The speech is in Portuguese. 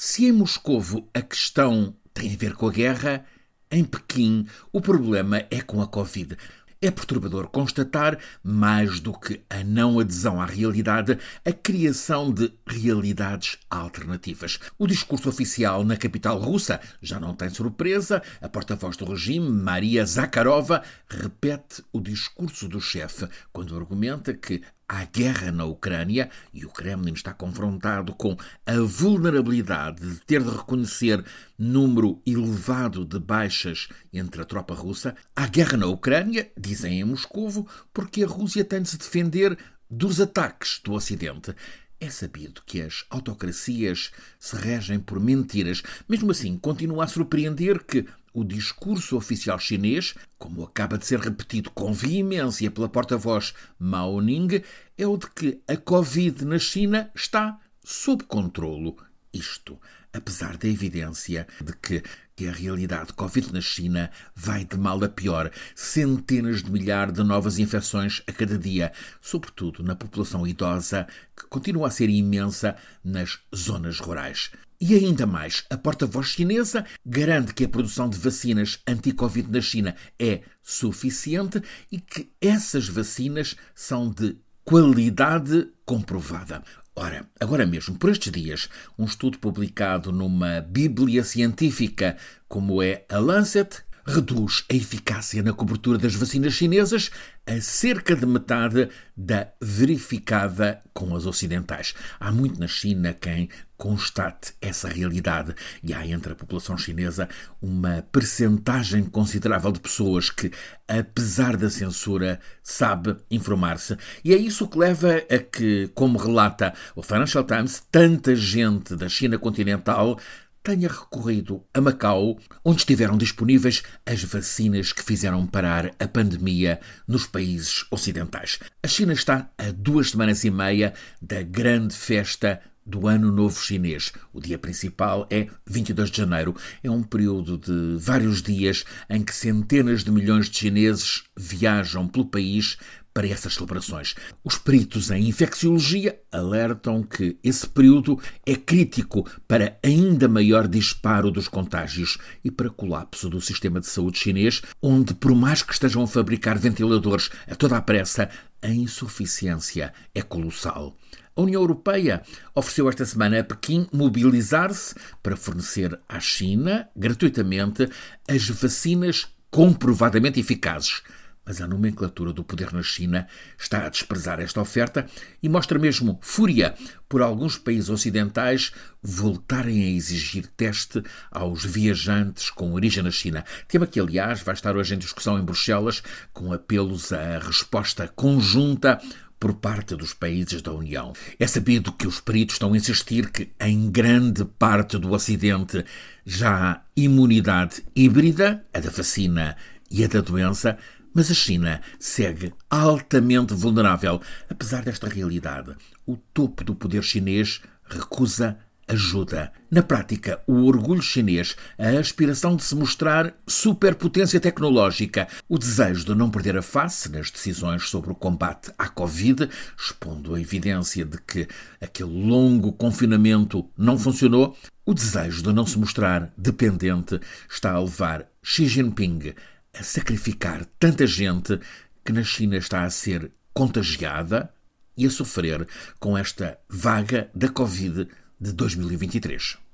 Se em Moscovo a questão tem a ver com a guerra, em Pequim o problema é com a Covid. É perturbador constatar, mais do que a não adesão à realidade, a criação de realidades alternativas. O discurso oficial na capital russa já não tem surpresa. A porta-voz do regime, Maria Zakharova, repete o discurso do chefe quando argumenta que Há guerra na Ucrânia e o Kremlin está confrontado com a vulnerabilidade de ter de reconhecer número elevado de baixas entre a tropa russa. Há guerra na Ucrânia, dizem em Moscovo, porque a Rússia tem de se defender dos ataques do Ocidente. É sabido que as autocracias se regem por mentiras. Mesmo assim, continua a surpreender que o discurso oficial chinês, como acaba de ser repetido com veemência pela porta-voz Mao Ning, é o de que a Covid na China está sob controlo. Isto, apesar da evidência de que, que a realidade Covid na China vai de mal a pior, centenas de milhares de novas infecções a cada dia, sobretudo na população idosa, que continua a ser imensa nas zonas rurais. E ainda mais, a porta-voz chinesa garante que a produção de vacinas anti-Covid na China é suficiente e que essas vacinas são de qualidade comprovada. Ora, agora mesmo, por estes dias, um estudo publicado numa Bíblia científica como é a Lancet reduz a eficácia na cobertura das vacinas chinesas a cerca de metade da verificada com as ocidentais. Há muito na China quem constate essa realidade e há entre a população chinesa uma percentagem considerável de pessoas que, apesar da censura, sabe informar-se. E é isso que leva a que, como relata o Financial Times, tanta gente da China continental tenha recorrido a Macau, onde estiveram disponíveis as vacinas que fizeram parar a pandemia nos países ocidentais. A China está a duas semanas e meia da grande festa do Ano Novo Chinês. O dia principal é 22 de janeiro. É um período de vários dias em que centenas de milhões de chineses viajam pelo país para essas celebrações. Os peritos em infecciologia alertam que esse período é crítico para ainda maior disparo dos contágios e para colapso do sistema de saúde chinês, onde, por mais que estejam a fabricar ventiladores a toda a pressa, a insuficiência é colossal. A União Europeia ofereceu esta semana a Pequim mobilizar-se para fornecer à China, gratuitamente, as vacinas comprovadamente eficazes mas a nomenclatura do poder na China está a desprezar esta oferta e mostra mesmo fúria por alguns países ocidentais voltarem a exigir teste aos viajantes com origem na China. Tema que, aliás, vai estar hoje em discussão em Bruxelas com apelos à resposta conjunta por parte dos países da União. É sabido que os peritos estão a insistir que, em grande parte do Ocidente, já há imunidade híbrida, a da vacina e a da doença, mas a China segue altamente vulnerável. Apesar desta realidade, o topo do poder chinês recusa ajuda. Na prática, o orgulho chinês, a aspiração de se mostrar superpotência tecnológica, o desejo de não perder a face nas decisões sobre o combate à Covid, expondo a evidência de que aquele longo confinamento não funcionou, o desejo de não se mostrar dependente está a levar Xi Jinping a sacrificar tanta gente que na China está a ser contagiada e a sofrer com esta vaga da Covid de 2023.